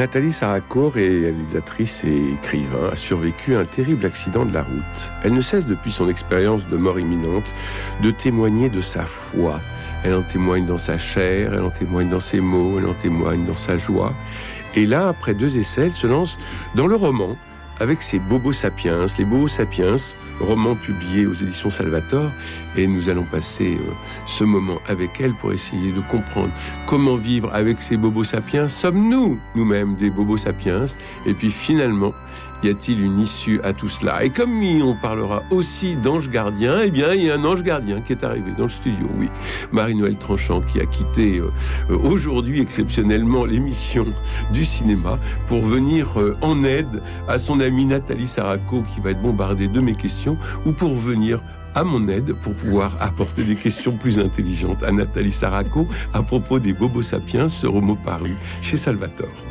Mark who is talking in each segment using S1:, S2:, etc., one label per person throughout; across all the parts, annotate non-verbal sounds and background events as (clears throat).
S1: Nathalie Saraco, réalisatrice et écrivain, a survécu à un terrible accident de la route. Elle ne cesse depuis son expérience de mort imminente de témoigner de sa foi. Elle en témoigne dans sa chair, elle en témoigne dans ses mots, elle en témoigne dans sa joie. Et là, après deux essais, elle se lance dans le roman avec ses Bobos Sapiens, les Bobos Sapiens, roman publié aux éditions Salvator, et nous allons passer euh, ce moment avec elle pour essayer de comprendre comment vivre avec ces Bobos Sapiens. Sommes-nous nous-mêmes des Bobos Sapiens? Et puis finalement, y a-t-il une issue à tout cela? Et comme on parlera aussi d'ange gardien, eh bien, il y a un ange gardien qui est arrivé dans le studio, oui. Marie-Noël Tranchant qui a quitté euh, euh, aujourd'hui exceptionnellement l'émission du cinéma pour venir euh, en aide à son amie Nathalie Saraco qui va être bombardée de mes questions ou pour venir à mon aide pour pouvoir (laughs) apporter des questions plus intelligentes à Nathalie Saraco à propos des Bobo Sapiens, ce roman paru chez Salvatore.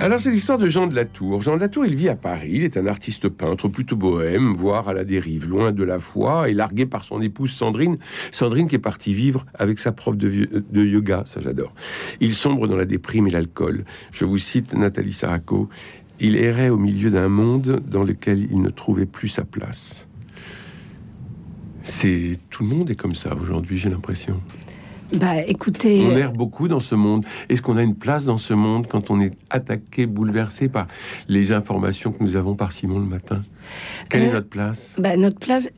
S1: Alors c'est l'histoire de Jean de la Tour. Jean de la Tour, il vit à Paris, il est un artiste peintre plutôt bohème, voire à la dérive, loin de la foi, et largué par son épouse Sandrine. Sandrine qui est partie vivre avec sa prof de, de yoga, ça j'adore. Il sombre dans la déprime et l'alcool. Je vous cite Nathalie Saraco. Il errait au milieu d'un monde dans lequel il ne trouvait plus sa place. C'est tout le monde est comme ça aujourd'hui, j'ai l'impression.
S2: Bah, écoutez.
S1: On erre beaucoup dans ce monde. Est-ce qu'on a une place dans ce monde quand on est attaqué, bouleversé par les informations que nous avons par Simon le matin? Quelle est
S2: Euh,
S1: notre place?
S2: Bah, notre place,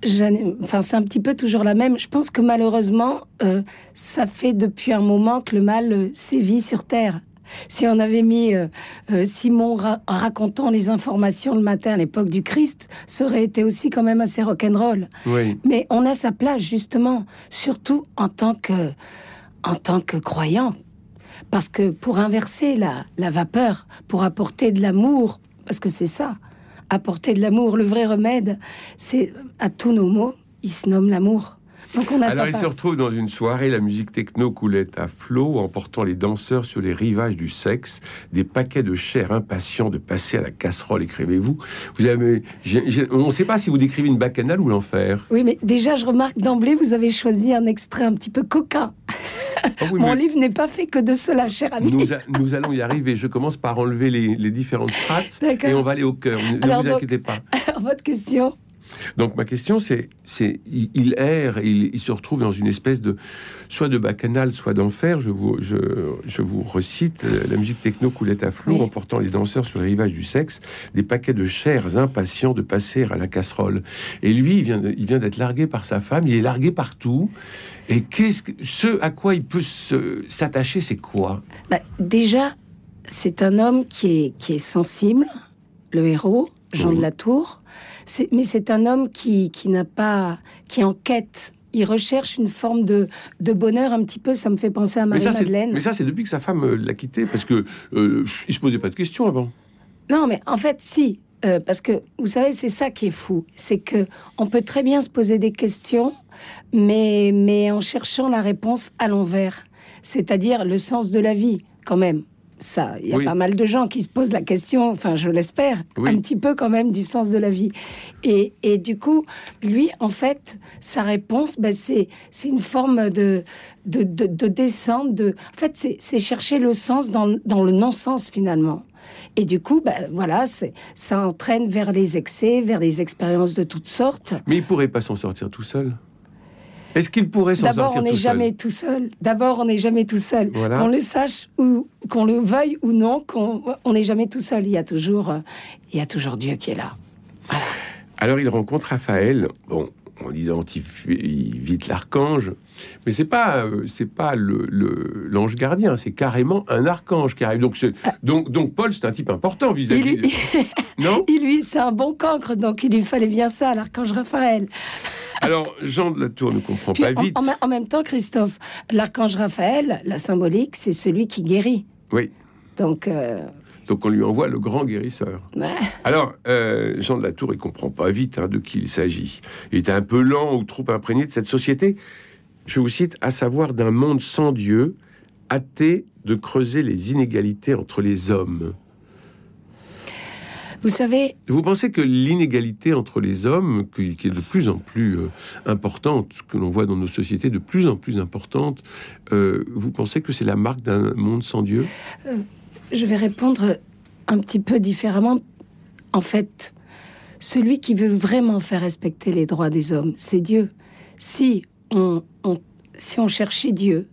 S2: enfin, c'est un petit peu toujours la même. Je pense que malheureusement, euh, ça fait depuis un moment que le mal euh, sévit sur Terre. Si on avait mis euh, euh, Simon ra- racontant les informations le matin à l'époque du Christ, ça aurait été aussi quand même assez rock'n'roll.
S1: Oui.
S2: Mais on a sa place justement, surtout en tant que, en tant que croyant. Parce que pour inverser la, la vapeur, pour apporter de l'amour, parce que c'est ça, apporter de l'amour, le vrai remède, c'est à tous nos maux, il se nomme l'amour. Donc on a
S1: Alors il se retrouve dans une soirée, la musique techno coulait à flot, emportant les danseurs sur les rivages du sexe, des paquets de chair impatients de passer à la casserole, écrivez-vous. Vous avez, on ne sait pas si vous décrivez une bacchanale ou l'enfer.
S2: Oui, mais déjà, je remarque d'emblée, vous avez choisi un extrait un petit peu coquin.
S1: Oh oui,
S2: Mon livre n'est pas fait que de cela, cher ami.
S1: nous, a- nous allons y arriver. Je commence par enlever les, les différentes strates et on va aller au cœur. Ne,
S2: Alors
S1: vous
S2: donc-
S1: inquiétez pas. (laughs)
S2: Alors, votre question
S1: Donc ma question c'est, c'est il, erre, il, il se retrouve dans une espèce de soit de bacchanal, soit d'enfer. Je vous, je, je vous recite euh, la musique techno coulait à flot,
S2: Oui.
S1: emportant les danseurs sur le rivage du sexe, des paquets de chairs impatients de passer à la casserole. Et lui, il vient, il vient d'être largué par sa femme. Il est largué partout. Et qu'est-ce que, ce à quoi il peut se- s'attacher, c'est quoi?
S2: Bah, Déjà, c'est un homme qui est, qui est sensible, le héros, Jean
S1: Oui.
S2: de la Tour. Mais c'est un homme qui, qui n'a pas, qui enquête. Il recherche une forme de, de bonheur un petit peu. Ça me fait penser à Marie-Madeleine.
S1: mais ça, c'est depuis que sa femme euh, l'a quitté, parce que euh, il se posait pas de questions avant.
S2: Non, mais en fait, si. Euh, parce que vous savez, c'est ça qui est fou, c'est que on peut très bien se poser des questions, mais mais en cherchant la réponse à l'envers, c'est-à-dire le sens de la vie, quand même. Ça, il y a
S1: Oui.
S2: pas mal de gens qui se posent la question, enfin, je l'espère,
S1: Oui.
S2: un petit peu quand même du sens de la vie. Et, et du coup, lui, en fait, sa réponse, ben, c'est c'est une forme de de, de, de descente. De, en fait, c'est c'est chercher le sens dans, dans le non-sens finalement. Et du coup, ben, voilà, c'est- ça entraîne vers les excès, vers les expériences de toutes sortes.
S1: Mais il pourrait pas s'en sortir tout seul. Est-ce qu'il pourrait s'en
S2: D'abord,
S1: sortir
S2: on n'est
S1: tout
S2: jamais
S1: seul
S2: tout seul. D'abord, on n'est jamais tout seul.
S1: Voilà.
S2: Qu'on le sache ou qu'on le veuille ou non, qu'on on n'est jamais tout seul. Il y a toujours, euh, il y a toujours Dieu qui est là.
S1: Alors il rencontre Raphaël. Bon, on identifie vite l'archange, mais c'est pas euh, c'est pas le l'ange gardien, c'est carrément un archange qui arrive. Donc ah. donc donc Paul c'est un type important vis-à-vis.
S2: -vis (laughs) non? Il lui c'est un bon cancre, donc il lui fallait bien ça, l'archange Raphaël.
S1: Alors Jean de la Tour ne comprend pas vite.
S2: En, même temps, Christophe, l'archange Raphaël, la symbolique, c'est celui qui guérit.
S1: Oui.
S2: Donc. Euh,
S1: donc on lui envoie le grand guérisseur. Alors, euh, Jean de la Tour, il comprend pas vite hein, de qui il s'agit. Il est un peu lent ou trop imprégné de cette société. Je vous cite, à savoir d'un monde sans Dieu, hâté de creuser les inégalités entre les hommes.
S2: Vous savez.
S1: Vous pensez que l'inégalité entre les hommes, qui, est de plus en plus euh, importante, que l'on voit dans nos sociétés de plus en plus importante, euh, vous pensez que c'est la marque d'un monde sans Dieu?
S2: Je vais répondre un petit peu différemment. En fait, celui qui veut vraiment faire respecter les droits des hommes, c'est Dieu. Si on, si on cherchait Dieu,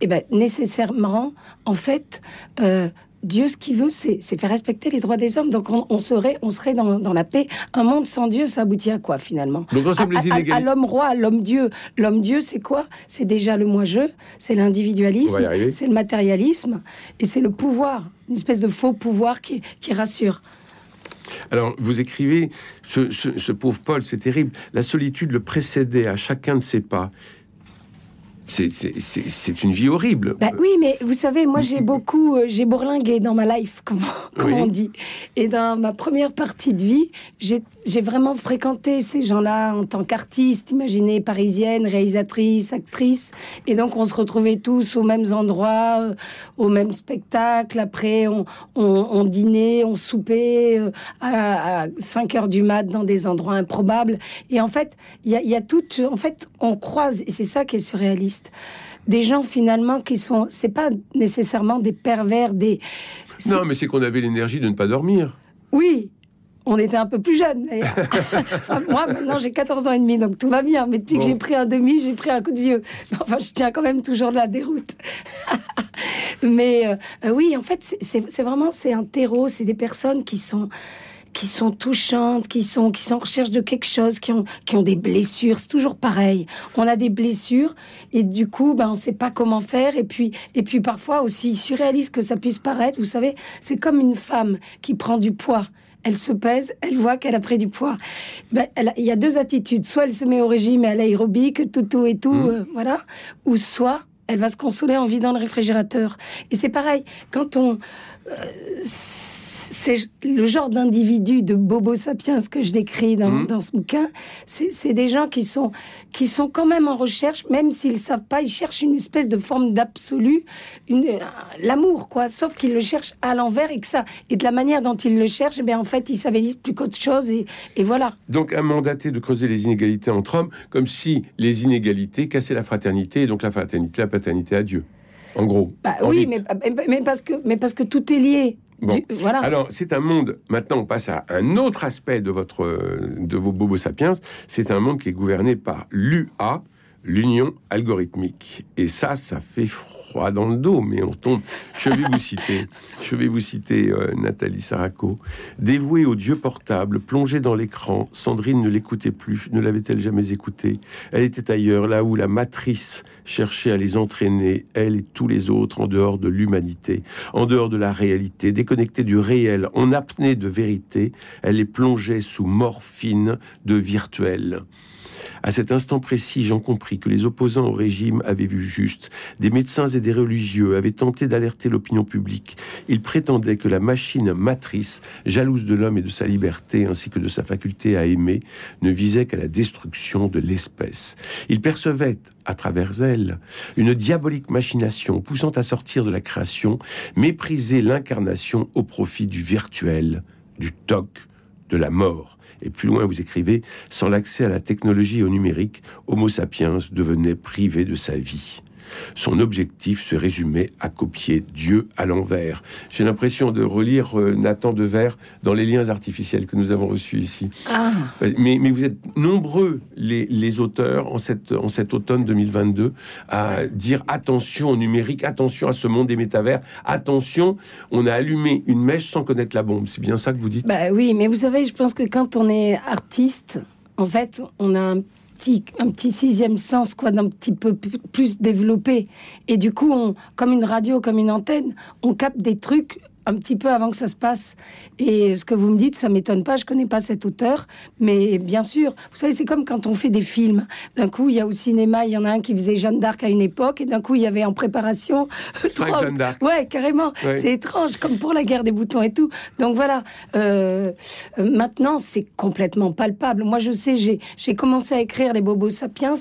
S2: eh ben, nécessairement, en fait, euh, Dieu, ce qu'il veut, c'est faire respecter les droits des hommes. Donc, on, serait, on serait dans, la paix. Un monde sans Dieu, ça aboutit à quoi, finalement? À, l'homme roi, à l'homme Dieu. L'homme Dieu, c'est quoi? C'est déjà le moi-je, c'est l'individualisme, c'est le matérialisme, et c'est le pouvoir, une espèce de faux pouvoir qui, rassure.
S1: Alors, vous écrivez, ce, ce pauvre Paul, c'est terrible. La solitude le précédait à chacun de ses pas c'est une vie horrible.
S2: Bah oui, mais vous savez, moi j'ai beaucoup, euh, j'ai bourlingué dans ma life, (laughs) comme, on dit. Et dans ma première partie de vie, j'ai vraiment fréquenté ces gens-là en tant qu'artiste, imaginez, parisienne, réalisatrice, actrice. Et donc on se retrouvait tous aux mêmes endroits, euh, au même spectacle. Après, on, on, dînait, on soupait euh, à, 5 heures du mat dans des endroits improbables. Et en fait, il y a, y a tout. En fait, on croise, et c'est ça qui est surréaliste des gens finalement qui sont, c'est pas nécessairement des pervers, des.
S1: Non, mais c'est qu'on avait l'énergie de ne pas dormir.
S2: Oui, on était un peu plus jeunes. (laughs) moi, maintenant, j'ai 14 ans et demi, donc tout va bien. Mais depuis que j'ai pris un demi, j'ai pris un coup de vieux. Enfin, je tiens quand même toujours la déroute. (laughs) mais euh, oui, en fait, c'est vraiment c'est un terreau, c'est des personnes qui sont qui sont touchantes, qui sont, qui sont en recherche de quelque chose, qui ont, qui ont des blessures. C'est toujours pareil. On a des blessures et du coup, ben, on ne sait pas comment faire. Et puis, et puis parfois aussi surréaliste que ça puisse paraître, vous savez, c'est comme une femme qui prend du poids elle se pèse, elle voit qu'elle a pris du poids. Ben, il y a deux attitudes. Soit elle se met au régime et à l'aérobique, tout, tout et tout, mmh. euh, voilà. Ou soit elle va se consoler en vidant le réfrigérateur. Et c'est pareil, quand on... Euh, c'est le genre d'individu de bobo sapiens que je décris dans, mmh. dans ce bouquin. C'est des gens qui sont, qui sont quand même en recherche, même s'ils savent pas, ils cherchent une espèce de forme d'absolu, l'amour, quoi. Sauf qu'ils le cherchent à l'envers et que ça, et de la manière dont ils le cherchent, eh bien, en fait, ils s'avélisent plus qu'autre chose et, et, voilà.
S1: Donc, un mandaté de creuser les inégalités entre hommes, comme si les inégalités cassaient la fraternité et donc la fraternité, la paternité à Dieu. En gros.
S2: Bah, oui, mais, mais, parce que, mais parce que tout est lié.
S1: Voilà. Alors, c'est un monde. Maintenant, on passe à un autre aspect de votre, de vos bobos sapiens. C'est un monde qui est gouverné par l'UA, l'Union algorithmique. Et ça, ça fait dans le dos, mais on tombe. Je vais vous citer, je vais vous citer euh, Nathalie Saraco. Dévouée au Dieu portable, plongée dans l'écran, Sandrine ne l'écoutait plus, ne l'avait-elle jamais écouté Elle était ailleurs, là où la matrice cherchait à les entraîner, elle et tous les autres, en dehors de l'humanité, en dehors de la réalité, déconnectée du réel, en apnée de vérité, elle les plongeait sous morphine de virtuel. À cet instant précis, j'en compris que les opposants au régime avaient vu juste. Des médecins et des religieux avaient tenté d'alerter l'opinion publique. Ils prétendaient que la machine matrice, jalouse de l'homme et de sa liberté, ainsi que de sa faculté à aimer, ne visait qu'à la destruction de l'espèce. Ils percevaient à travers elle une diabolique machination poussant à sortir de la création, mépriser l'incarnation au profit du virtuel, du toc, de la mort. Et plus loin, vous écrivez, sans l'accès à la technologie et au numérique, Homo sapiens devenait privé de sa vie. Son objectif se résumait à copier Dieu à l'envers. J'ai l'impression de relire euh, Nathan Devers dans les liens artificiels que nous avons reçus ici. Ah. Euh, mais, mais, vous êtes nombreux, les, les, auteurs, en, cette, en cet automne 2022, à dire attention au numérique, attention à ce monde des métavers, attention, on a allumé une mèche sans connaître la bombe. C'est bien ça que vous dites?
S2: Bah Oui, mais vous savez, je pense que quand on est artiste, en fait, on a un un petit sixième sens, quoi, d'un petit peu plus développé. Et du coup, on, comme une radio, comme une antenne, on capte des trucs un petit peu avant que ça se passe. Et ce que vous me dites, ça m'étonne pas. Je connais pas cet auteur, mais bien sûr, vous savez, c'est comme quand on fait des films. D'un coup, il y a au cinéma, il y en a un qui faisait Jeanne d'Arc à une époque, et d'un coup, il y avait en préparation. (laughs)
S1: Cinq Jeanne d'Arc.
S2: Ouais, carrément. C'est étrange, comme pour la guerre des boutons et tout. Donc voilà. Euh, euh, maintenant, c'est complètement palpable. Moi, je sais, j'ai commencé à écrire les Bobos Sapiens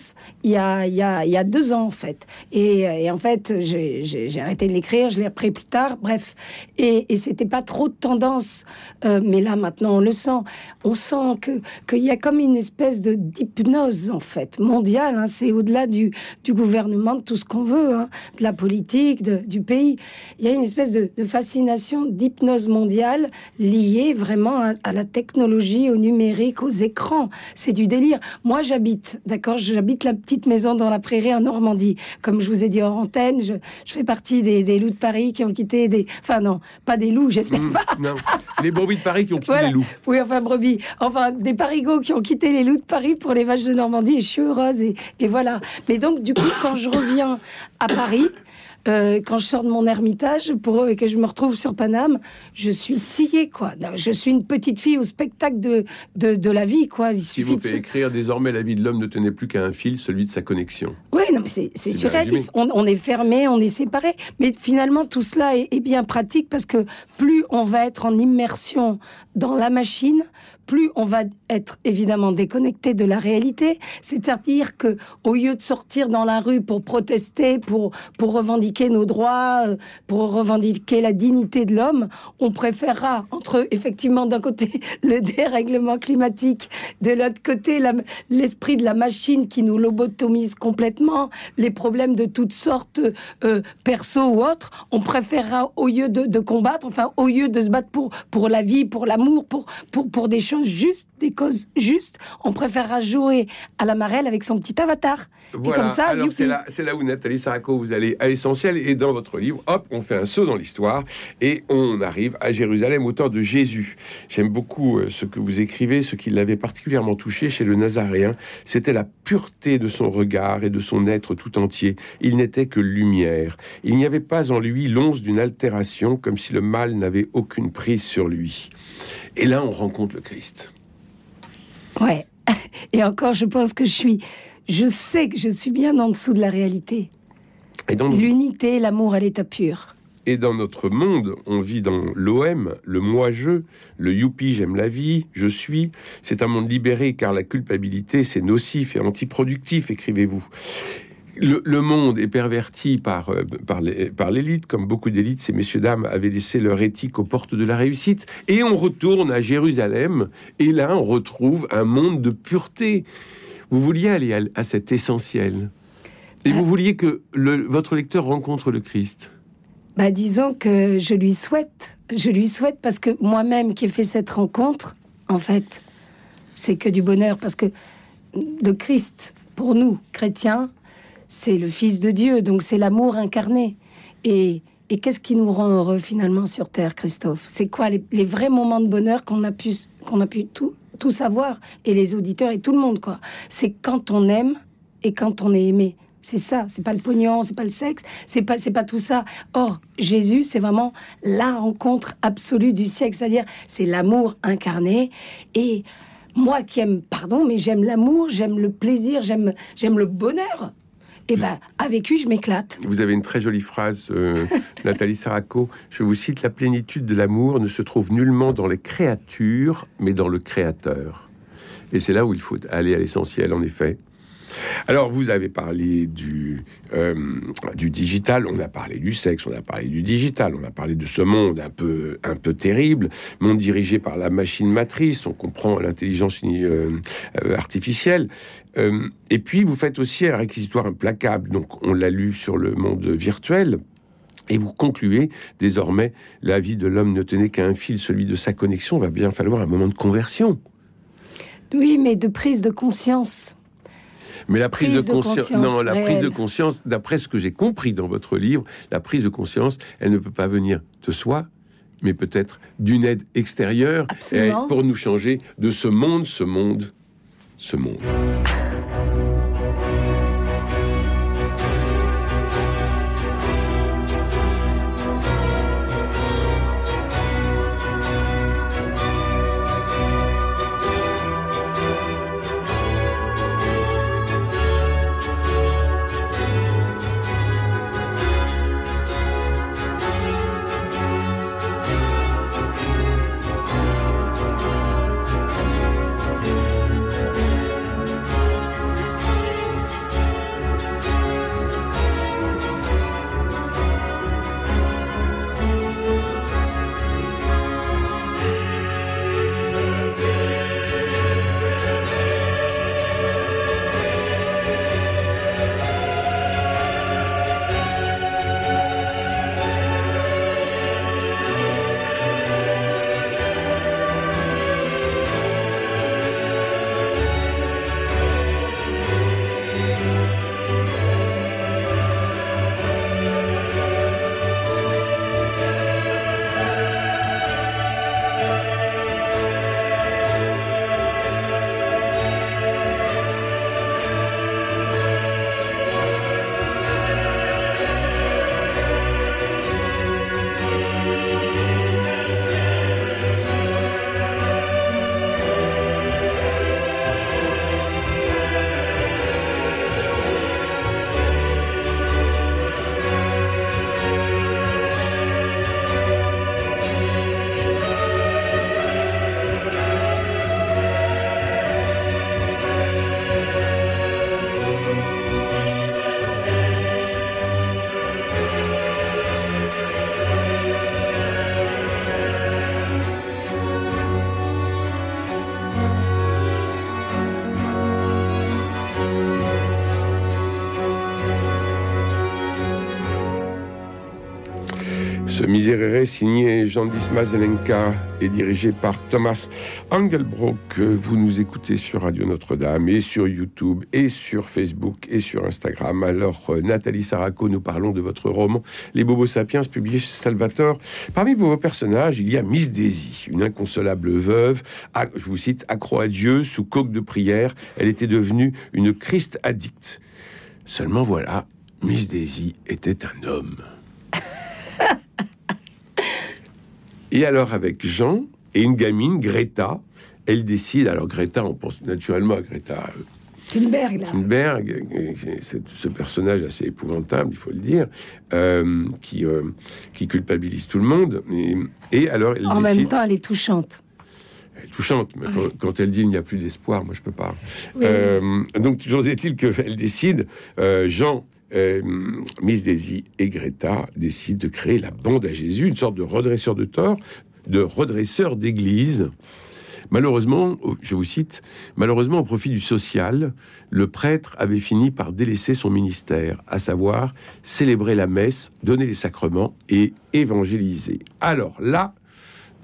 S2: il y a, il y a, il y a deux ans en fait. Et, et en fait, j'ai arrêté de l'écrire, je l'ai repris plus tard. Bref. Et et, c'était pas trop de tendance. Euh, mais là, maintenant, on le sent. On sent que qu'il y a comme une espèce de d'hypnose en fait mondiale. Hein. c'est au-delà du, du gouvernement, de tout ce qu'on veut, hein, de la politique, du pays. Il y a une espèce de, fascination d'hypnose mondiale liée vraiment à, la technologie, au numérique, aux écrans. C'est du délire. Moi, j'habite, d'accord, j'habite la petite maison dans la prairie en Normandie. Comme je vous ai dit en antenne, je, je fais partie des, des loups de Paris qui ont quitté des. Enfin non, pas des loups, j'espère mm, pas.
S1: Non, les brebis de Paris qui ont quitté les loups.
S2: Oui, enfin brebis, enfin des parigots qui ont quitté les loups de Paris pour les vaches de Normandie. Et je suis heureuse et, et voilà. Mais donc du coup, quand je reviens à Paris, euh, quand je sors de mon ermitage pour eux et que je me retrouve sur Paname, je suis sciée, quoi. Je suis une petite fille au spectacle de, de, de la vie, quoi.
S1: Il si vous fait écrire désormais la vie de l'homme ne tenait plus qu'à un fil, celui de sa connexion.
S2: Oui, non, mais c'est surréaliste. On, on, est fermé, on est séparé. Mais finalement, tout cela est, est bien pratique parce que plus on va être en immersion dans la machine, plus on va être évidemment déconnecté de la réalité. C'est-à-dire que au lieu de sortir dans la rue pour protester, pour pour revendiquer nos droits, euh, pour revendiquer la dignité de l'homme, on préférera entre effectivement d'un côté (laughs) le dérèglement climatique, de l'autre côté l'esprit de la machine qui nous lobotomise complètement, les problèmes de toutes sortes euh, perso ou autres, on préférera au lieu de, de, combattre, enfin au lieu de se battre pour pour la vie, pour l'amour, pour pour pour des choses juste des causes justes, on préférera jouer à la marelle avec son petit avatar.
S1: Voilà. Et comme ça, alors c'est là, là, où Nathalie Saraco, vous allez à l'essentiel. Et dans votre livre, hop, on fait un saut dans l'histoire et on arrive à Jérusalem, auteur de Jésus. J'aime beaucoup euh, ce que vous écrivez, ce qui l'avait particulièrement touché chez le Nazaréen. C'était la pureté de son regard et de son être tout entier. Il n'était que lumière. Il n'y avait pas en lui l'once d'une altération, comme si le mal n'avait aucune prise sur lui. Et là, on rencontre le Christ.
S2: Ouais. (laughs) Et encore, je pense que je suis, je sais que je suis bien en dessous de la réalité. Et L'unité, l'amour à l'état pur.
S1: Et dans notre monde, on vit dans l'OM, le moi-je, le youpi, j'aime la vie, je suis. C'est un monde libéré car la culpabilité, c'est nocif et antiproductif, écrivez-vous le, monde est perverti par, euh, par l'élite, comme beaucoup d'élites, ces messieurs-dames avaient laissé leur éthique aux portes de la réussite. Et on retourne à Jérusalem, et là on retrouve un monde de pureté. Vous vouliez aller à, cet essentiel, et vous vouliez que votre lecteur rencontre le Christ?
S2: Bah, disons que je lui souhaite, je lui souhaite parce que moi-même qui ai fait cette rencontre, en fait, c'est que du bonheur parce que le Christ, pour nous chrétiens, c'est le Fils de Dieu, donc c'est l'amour incarné. Et, qu'est-ce qui nous rend heureux finalement sur Terre, Christophe? C'est quoi les, vrais moments de bonheur qu'on a pu, qu'on a pu tout, tout savoir, et les auditeurs et tout le monde, quoi? C'est quand on aime et quand on est aimé. C'est ça, c'est pas le pognon, c'est pas le sexe, c'est pas pas tout ça. Or, Jésus, c'est vraiment la rencontre absolue du siècle, c'est-à-dire c'est l'amour incarné et moi qui aime pardon, mais j'aime l'amour, j'aime le plaisir, j'aime j'aime le bonheur et eh ben avec lui, je m'éclate.
S1: Vous avez une très jolie phrase, euh, (laughs) Nathalie Saraco. Je vous cite La plénitude de l'amour ne se trouve nullement dans les créatures, mais dans le Créateur. Et c'est là où il faut aller à l'essentiel, en effet. Alors, vous avez parlé du, euh, du digital, on a parlé du sexe, on a parlé du digital, on a parlé de ce monde un peu, un peu terrible, monde dirigé par la machine matrice, on comprend l'intelligence euh, euh, artificielle. et puis, vous faites aussi un réquisitoire implacable, donc on l'a lu sur le monde virtuel. Et vous concluez, désormais, la vie de l'homme ne tenait qu'à un fil, celui de sa connexion, va bien falloir un moment de conversion.
S2: Oui, mais de prise de conscience.
S1: Mais la prise, de, conscience, non, la prise de conscience, d'après ce que j'ai compris dans votre livre, la prise de conscience, elle ne peut pas venir de soi, mais peut-être d'une aide extérieure. Pour nous changer de ce monde, ce monde ce monde. Ce Miserere signé Jean Dismas Zelenka et dirigé par Thomas Engelbrock. Vous nous écoutez sur Radio Notre-Dame et sur YouTube et sur Facebook et sur Instagram. Alors, euh, Nathalie Saraco, nous parlons de votre roman Les Bobos Sapiens, publié chez Salvatore. Parmi vos personnages, il y a Miss Daisy, une inconsolable veuve, je vous cite, accro à Dieu, sous coque de prière. Elle était devenue une Christ addicte. Seulement voilà, Miss Daisy était un homme. Et alors, avec Jean et une gamine, Greta, elle décide. Alors, Greta, on pense naturellement à Greta.
S2: Euh, Thunberg, là.
S1: Thunberg, ce personnage assez épouvantable, il faut le dire, euh, qui, euh, qui culpabilise tout le monde. Et, alors,
S2: en même temps, elle est touchante
S1: Elle est touchante, mais quand, elle dit il n'y a plus d'espoir, moi je peux pas. donc toujours est-il qu'elle décide, Jean euh, Miss Daisy et Greta décident de créer la bande à Jésus, une sorte de redresseur de tort, de redresseur d'église. Malheureusement, je vous cite, malheureusement au profit du social, le prêtre avait fini par délaisser son ministère, à savoir célébrer la messe, donner les sacrements et évangéliser. Alors là,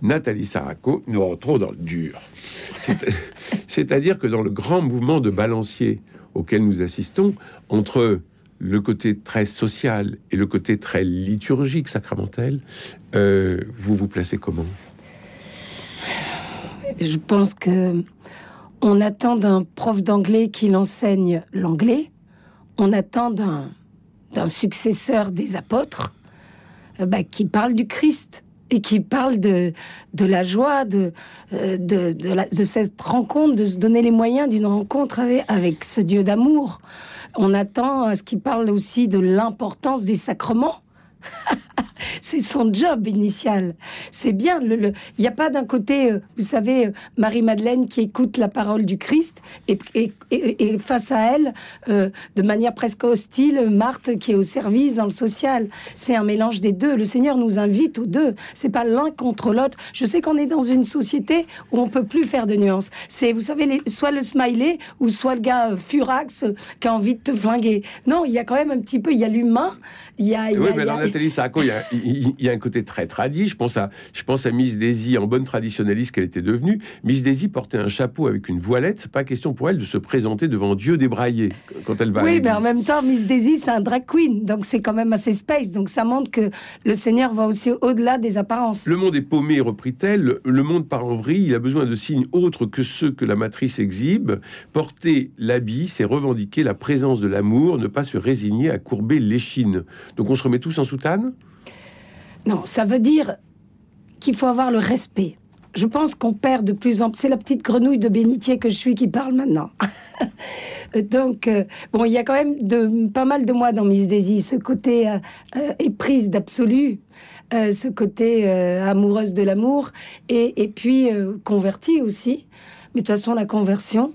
S1: Nathalie Saraco, nous rentrons dans le dur. (laughs) C'est-à-dire que dans le grand mouvement de balancier auquel nous assistons, entre le côté très social et le côté très liturgique, sacramentel, euh, vous vous placez comment?
S2: Je pense que on attend d'un prof d'anglais qu'il enseigne l'anglais. On attend d'un successeur des apôtres euh, bah, qui parle du Christ et qui parle de, la joie, de, euh, de, cette rencontre, de se donner les moyens d'une rencontre avec ce Dieu d'amour. On attend ce qui parle aussi de l'importance des sacrements. (laughs) c'est son job initial. C'est bien. Il n'y a pas d'un côté, euh, vous savez, euh, Marie-Madeleine qui écoute la parole du Christ et, face à elle, euh, de manière presque hostile, Marthe qui est au service dans le social. C'est un mélange des deux. Le Seigneur nous invite aux deux. C'est pas l'un contre l'autre. Je sais qu'on est dans une société où on peut plus faire de nuances. C'est, vous savez, soit le smiley ou soit le gars furax qui a envie de te flinguer. Non, il y a quand même un petit peu, il y a l'humain, il y a...
S1: il y il y, a un côté très tradit. Je pense à, je pense à Miss Daisy, en bonne traditionnaliste qu'elle était devenue. Miss Daisy portait un chapeau avec une voilette. Pas question pour elle de se présenter devant Dieu débraillé quand elle va.
S2: Oui, mais en même temps, Miss Daisy, c'est un drag queen, donc c'est quand même assez space. Donc ça montre que le Seigneur va aussi au-delà des apparences.
S1: Le monde est paumé, reprit-elle. Le monde part en vrille. Il a besoin de signes autres que ceux que la matrice exhibe. Porter l'habit, c'est revendiquer la présence de l'amour, ne pas se résigner à courber l'échine. Donc on se remet tous en
S2: Non, ça veut dire qu'il faut avoir le respect. Je pense qu'on perd de plus en plus. C'est la petite grenouille de bénitier que je suis qui parle maintenant. (laughs) Donc, euh, bon, il y a quand même de, pas mal de moi dans Miss Daisy, ce côté euh, euh, éprise d'absolu, ce côté amoureuse de l'amour, et, et puis convertie aussi. Mais de toute façon, la conversion,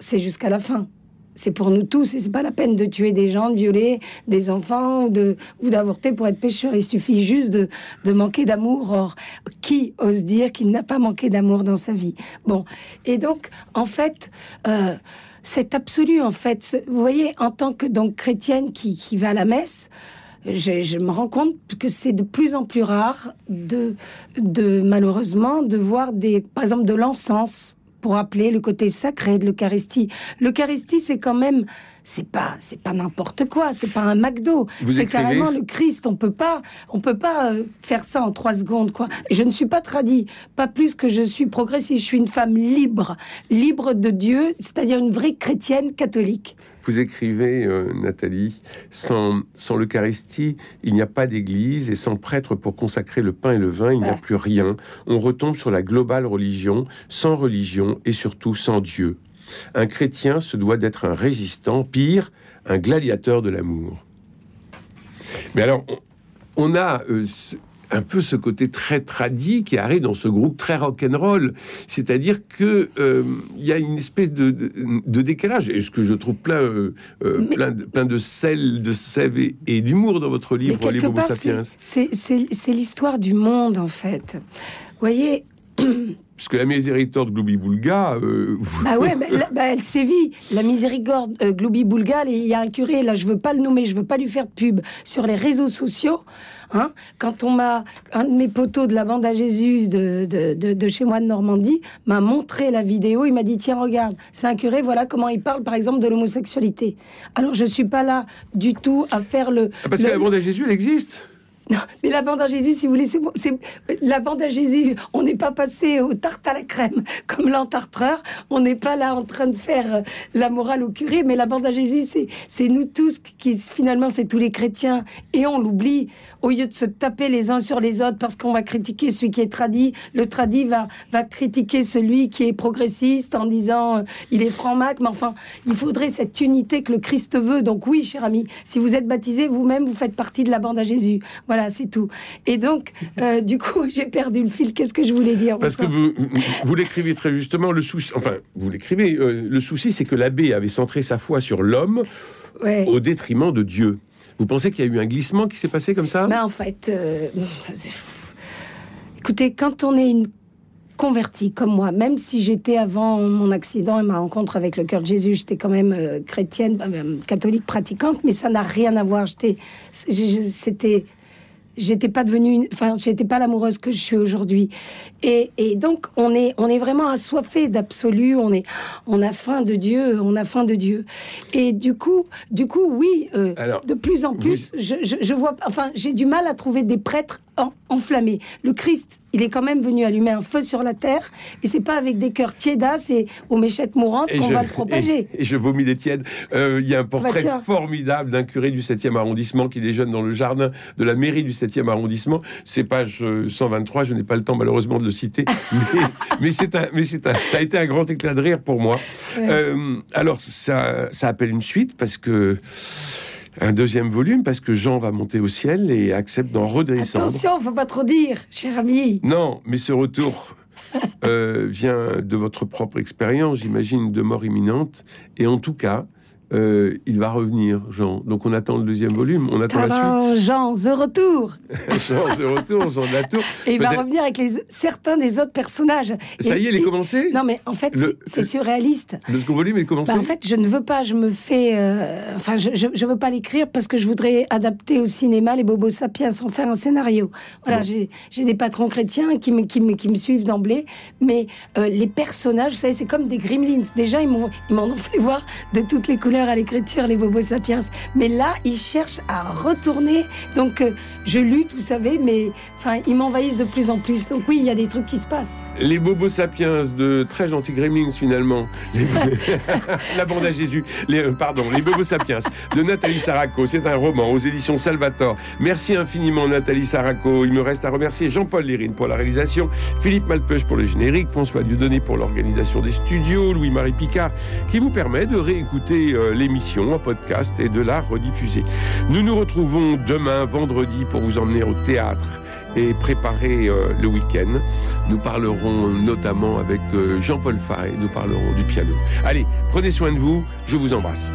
S2: c'est jusqu'à la fin c'est pour nous tous et c'est pas la peine de tuer des gens, de violer des enfants ou d'avorter pour être pécheur. Il suffit juste de, manquer d'amour. Or, qui ose dire qu'il n'a pas manqué d'amour dans sa vie? Bon, et donc en fait. Euh, c'est absolu en fait. Vous voyez, en tant que donc chrétienne qui, va à la messe, je, je, me rends compte que c'est de plus en plus rare de, de malheureusement de voir des, par exemple, de l'encens pour rappeler le côté sacré de l'Eucharistie. L'Eucharistie, c'est quand même, c'est pas, c'est pas n'importe quoi, c'est pas un McDo, c'est carrément le Christ. On peut pas, on peut pas euh, faire ça en trois secondes, quoi. Je ne suis pas tradie, pas plus que je suis progressiste. Je suis une femme libre, libre de Dieu, c'est-à-dire une vraie chrétienne catholique.
S1: Vous écrivez, euh, Nathalie, sans, sans l'Eucharistie, il n'y a pas d'église, et sans prêtre pour consacrer le pain et le vin, il n'y a plus rien. On retombe sur la globale religion, sans religion et surtout sans Dieu. Un chrétien se doit d'être un résistant, pire, un gladiateur de l'amour. Mais alors, on, a euh, un peu ce côté très tradit qui arrive dans ce groupe très rock'n'roll. C'est-à-dire que euh, il y a une espèce de, de, décalage, et ce que je trouve plein, euh, euh, plein, de, plein de sel, de sève et, d'humour dans votre livre, Les Homo sapiens.
S2: C'est l'histoire du monde, en fait. Vous voyez, (clears throat)
S1: parce que la miséricorde Gloubi-Boulga...
S2: Euh, bah ouais, (laughs) bah, elle sévit. La miséricorde euh, Gloubi-Boulga, il y a un curé, là, je veux pas le nommer, je veux pas lui faire de pub, sur les réseaux sociaux. Hein, quand on m'a... Un de mes poteaux de la bande à Jésus de, de, chez moi de Normandie m'a montré la vidéo, il m'a dit, tiens, regarde, c'est un curé, voilà comment il parle, par exemple, de l'homosexualité. Alors, je suis pas là du tout à faire le...
S1: Ah, parce que la bande à Jésus, elle existe?
S2: Non, mais la bande à Jésus, si vous voulez, c'est la bande à Jésus. On n'est pas passé au tarte à la crème (laughs) comme l'entartreur. On n'est pas là en train de faire euh, la morale au curé, mais la bande à Jésus, c'est nous tous qui finalement c'est tous les chrétiens et on l'oublie au lieu de se taper les uns sur les autres parce qu'on va critiquer celui qui est tradit. Le tradit va va critiquer celui qui est progressiste en disant euh, il est franc-mac. Mais enfin, il faudrait cette unité que le Christ veut. Donc oui, cher ami, si vous êtes baptisé vous-même, vous faites partie de la bande à Jésus. Voilà, c'est tout. Et donc, euh, (laughs) du coup, j'ai perdu le fil. Qu'est-ce que je voulais dire
S1: Parce que vous, vous l'écrivez très justement. Le souci, enfin, vous l'écrivez. Euh, le souci, c'est que l'abbé avait centré sa foi sur l'homme au détriment de Dieu. Vous pensez qu'il y a eu un glissement qui s'est passé comme ça?
S2: Mais en fait, euh, écoutez, quand on est une convertie comme moi, même si j'étais avant mon accident et ma rencontre avec le cœur de Jésus, j'étais quand même chrétienne, catholique pratiquante, mais ça n'a rien à voir. J'étais, c'était j'étais pas devenue, enfin, j'étais pas l'amoureuse que je suis aujourd'hui. Et, et, donc, on est, on est vraiment assoiffé d'absolu. On est, on a faim de Dieu, on a faim de Dieu. Et du coup, du coup, oui, euh, de plus en plus, je, je, je, vois, enfin, j'ai du mal à trouver des prêtres enflammé. Le Christ, il est quand même venu allumer un feu sur la terre, et c'est pas avec des cœurs tiédas et aux méchettes mourantes qu'on va le (laughs) propager.
S1: Et, je vomis les tièdes. Euh, il y a un portrait bah, formidable d'un curé du 7e arrondissement qui déjeune dans le jardin de la mairie du 7e arrondissement. C'est page 123, euh, je n'ai pas le temps malheureusement de le citer, (laughs) mais, c'est un, mais c'est un, ça a été un grand éclat de rire pour moi. Euh, alors ça, ça appelle une suite parce que un deuxième volume parce que Jean va monter au ciel et accepte d'en redescendre.
S2: Attention, faut pas trop dire, cher ami.
S1: Non, mais ce retour (laughs) euh, vient de votre propre expérience, j'imagine, de mort imminente. Et en tout cas, euh, il va revenir, Jean. Donc on attend le deuxième volume, on attend la
S2: suite. Jean, The Retour. (laughs)
S1: Jean, The Retour, Jean de la Tour.
S2: Et il va revenir avec les, certains des autres personnages.
S1: Ça y est, il est commencé
S2: Non, mais en fait, c'est surréaliste.
S1: Le second volume est commencé
S2: bah, En fait, je ne veux pas, je me fais... Euh, enfin, je ne veux pas l'écrire parce que je voudrais adapter au cinéma les Bobos Sapiens sans faire un scénario. Voilà, j'ai des patrons chrétiens qui me, qui me, qui me suivent d'emblée, mais euh, les personnages, vous savez, c'est comme des gremlins. Déjà, ils m'en ont fait voir de toutes les couleurs à l'écriture, les Bobos Sapiens. Mais là, ils cherchent à retourner. Donc, euh, je lutte, vous savez, mais enfin, ils m'envahissent de plus en plus. Donc oui, il y a des trucs qui se passent.
S1: Les Bobos Sapiens de très gentils Gremlins, finalement. (laughs) la bande à Jésus. Les, euh, pardon, les Bobos Sapiens de Nathalie Saraco. C'est un roman aux éditions Salvator. Merci infiniment, Nathalie Saraco. Il me reste à remercier Jean-Paul Lérine pour la réalisation, Philippe Malpeuch pour le générique, François Dieudonné pour l'organisation des studios, Louis-Marie Picard qui vous permet de réécouter euh, l'émission en podcast et de la rediffuser. Nous nous retrouvons demain, vendredi, pour vous emmener au théâtre et préparer euh, le week-end. Nous parlerons notamment avec euh, Jean-Paul Fay, nous parlerons du piano. Allez, prenez soin de vous, je vous embrasse.